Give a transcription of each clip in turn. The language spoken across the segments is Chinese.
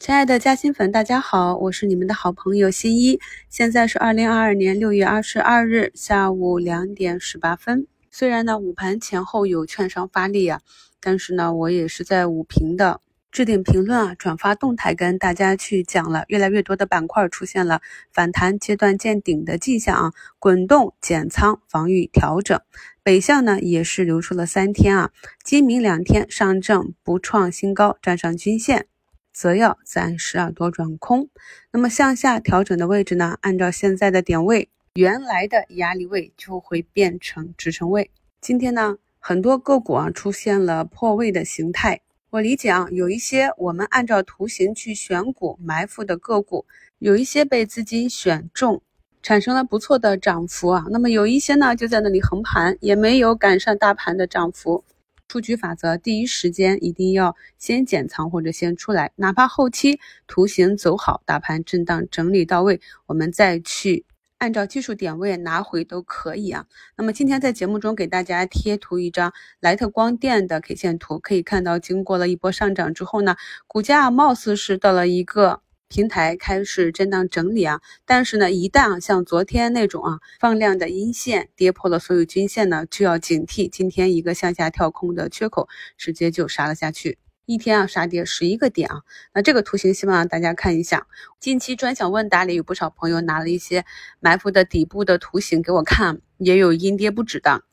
亲爱的嘉兴粉，大家好，我是你们的好朋友新一。现在是二零二二年六月二十二日下午两点十八分。虽然呢午盘前后有券商发力啊，但是呢我也是在午评的置顶评论啊、转发动态跟大家去讲了，越来越多的板块出现了反弹阶段见顶的迹象啊，滚动减仓防御调整。北向呢也是留出了三天啊，今明两天上证不创新高，站上均线。则要暂时啊多转空，那么向下调整的位置呢？按照现在的点位，原来的压力位就会变成支撑位。今天呢，很多个股啊出现了破位的形态。我理解啊，有一些我们按照图形去选股埋伏的个股，有一些被资金选中，产生了不错的涨幅啊。那么有一些呢就在那里横盘，也没有赶上大盘的涨幅。出局法则，第一时间一定要先减仓或者先出来，哪怕后期图形走好，大盘震荡整理到位，我们再去按照技术点位拿回都可以啊。那么今天在节目中给大家贴图一张莱特光电的 K 线图，可以看到经过了一波上涨之后呢，股价貌似是到了一个。平台开始震荡整理啊，但是呢，一旦啊像昨天那种啊放量的阴线跌破了所有均线呢，就要警惕今天一个向下跳空的缺口，直接就杀了下去，一天啊杀跌十一个点啊。那这个图形希望大家看一下，近期专享问答里有不少朋友拿了一些埋伏的底部的图形给我看，也有阴跌不止的，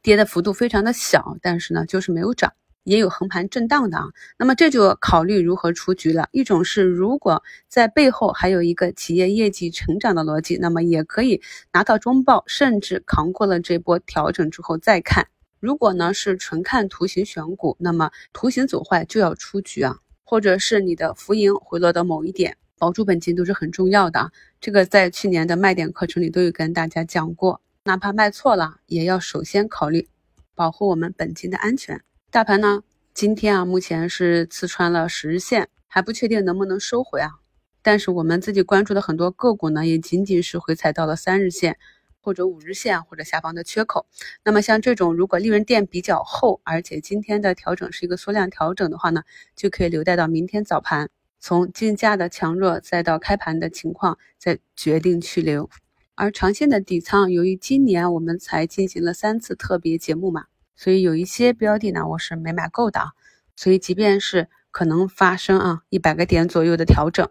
跌的幅度非常的小，但是呢就是没有涨。也有横盘震荡的啊，那么这就考虑如何出局了。一种是如果在背后还有一个企业业绩成长的逻辑，那么也可以拿到中报，甚至扛过了这波调整之后再看。如果呢是纯看图形选股，那么图形走坏就要出局啊，或者是你的浮盈回落到某一点，保住本金都是很重要的啊。这个在去年的卖点课程里都有跟大家讲过，哪怕卖错了，也要首先考虑保护我们本金的安全。大盘呢，今天啊，目前是刺穿了十日线，还不确定能不能收回啊。但是我们自己关注的很多个股呢，也仅仅是回踩到了三日线或者五日线或者下方的缺口。那么像这种如果利润垫比较厚，而且今天的调整是一个缩量调整的话呢，就可以留待到明天早盘，从竞价的强弱再到开盘的情况，再决定去留。而长线的底仓，由于今年我们才进行了三次特别节目嘛。所以有一些标的呢，我是没买够的啊。所以即便是可能发生啊一百个点左右的调整，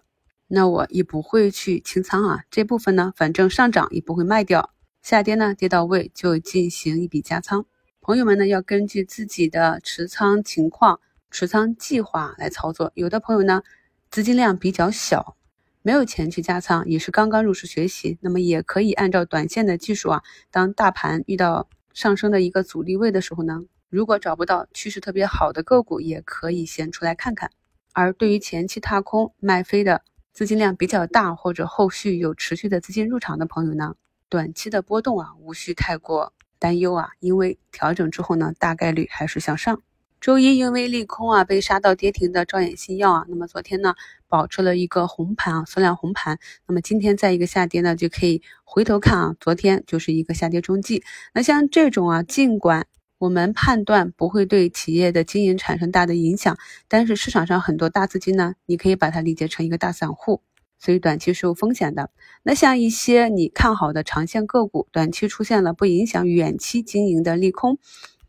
那我也不会去清仓啊。这部分呢，反正上涨也不会卖掉，下跌呢跌到位就进行一笔加仓。朋友们呢要根据自己的持仓情况、持仓计划来操作。有的朋友呢资金量比较小，没有钱去加仓，也是刚刚入市学习，那么也可以按照短线的技术啊，当大盘遇到。上升的一个阻力位的时候呢，如果找不到趋势特别好的个股，也可以先出来看看。而对于前期踏空卖飞的资金量比较大，或者后续有持续的资金入场的朋友呢，短期的波动啊，无需太过担忧啊，因为调整之后呢，大概率还是向上。周一因为利空啊被杀到跌停的兆眼新药啊，那么昨天呢保持了一个红盘啊，缩量红盘。那么今天再一个下跌呢，就可以回头看啊，昨天就是一个下跌中继。那像这种啊，尽管我们判断不会对企业的经营产生大的影响，但是市场上很多大资金呢，你可以把它理解成一个大散户，所以短期是有风险的。那像一些你看好的长线个股，短期出现了不影响远期经营的利空。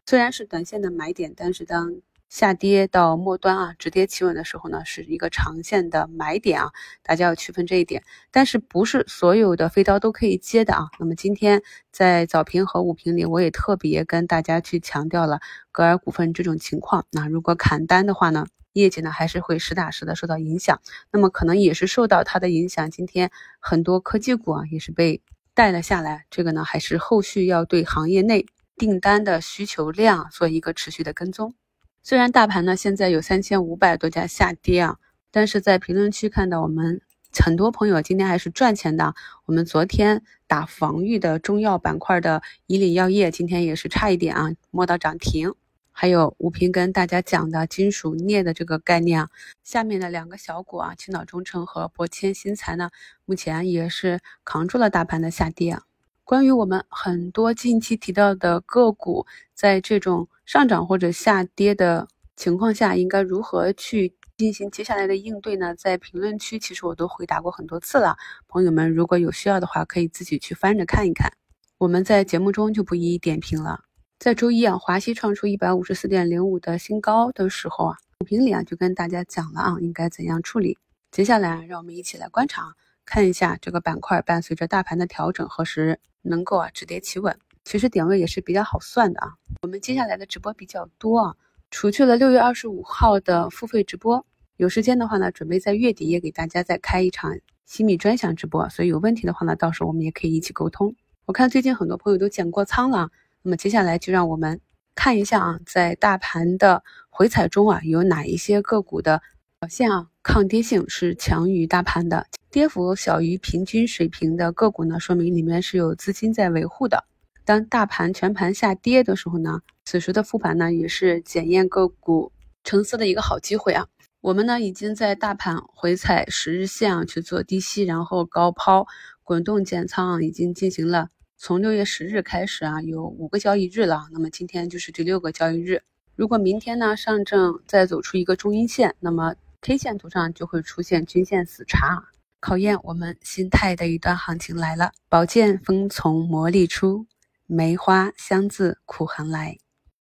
虽然是短线的买点，但是当下跌到末端啊，止跌企稳的时候呢，是一个长线的买点啊，大家要区分这一点。但是不是所有的飞刀都可以接的啊？那么今天在早评和午评里，我也特别跟大家去强调了格尔股份这种情况。那如果砍单的话呢，业绩呢还是会实打实的受到影响。那么可能也是受到它的影响，今天很多科技股啊也是被带了下来。这个呢，还是后续要对行业内。订单的需求量做一个持续的跟踪。虽然大盘呢现在有三千五百多家下跌啊，但是在评论区看到我们很多朋友今天还是赚钱的。我们昨天打防御的中药板块的以岭药业，今天也是差一点啊，摸到涨停。还有吴平跟大家讲的金属镍的这个概念啊，下面的两个小股啊，青岛中诚和博千新材呢，目前也是扛住了大盘的下跌啊。关于我们很多近期提到的个股，在这种上涨或者下跌的情况下，应该如何去进行接下来的应对呢？在评论区其实我都回答过很多次了，朋友们如果有需要的话，可以自己去翻着看一看。我们在节目中就不一一点评了。在周一啊，华西创出一百五十四点零五的新高的时候啊，视频里啊就跟大家讲了啊，应该怎样处理。接下来让我们一起来观察，看一下这个板块伴随着大盘的调整，何时能够啊止跌企稳。其实点位也是比较好算的啊。我们接下来的直播比较多啊，除去了六月二十五号的付费直播，有时间的话呢，准备在月底也给大家再开一场新米专享直播。所以有问题的话呢，到时候我们也可以一起沟通。我看最近很多朋友都减过仓了，那么接下来就让我们看一下啊，在大盘的回踩中啊，有哪一些个股的表现啊，抗跌性是强于大盘的，跌幅小于平均水平的个股呢，说明里面是有资金在维护的。当大盘全盘下跌的时候呢，此时的复盘呢也是检验个股成色的一个好机会啊。我们呢已经在大盘回踩十日线啊去做低吸，然后高抛滚动减仓，啊已经进行了从六月十日开始啊，有五个交易日了。那么今天就是第六个交易日。如果明天呢上证再走出一个中阴线，那么 K 线图上就会出现均线死叉，考验我们心态的一段行情来了。宝剑锋从磨砺出。梅花香自苦寒来。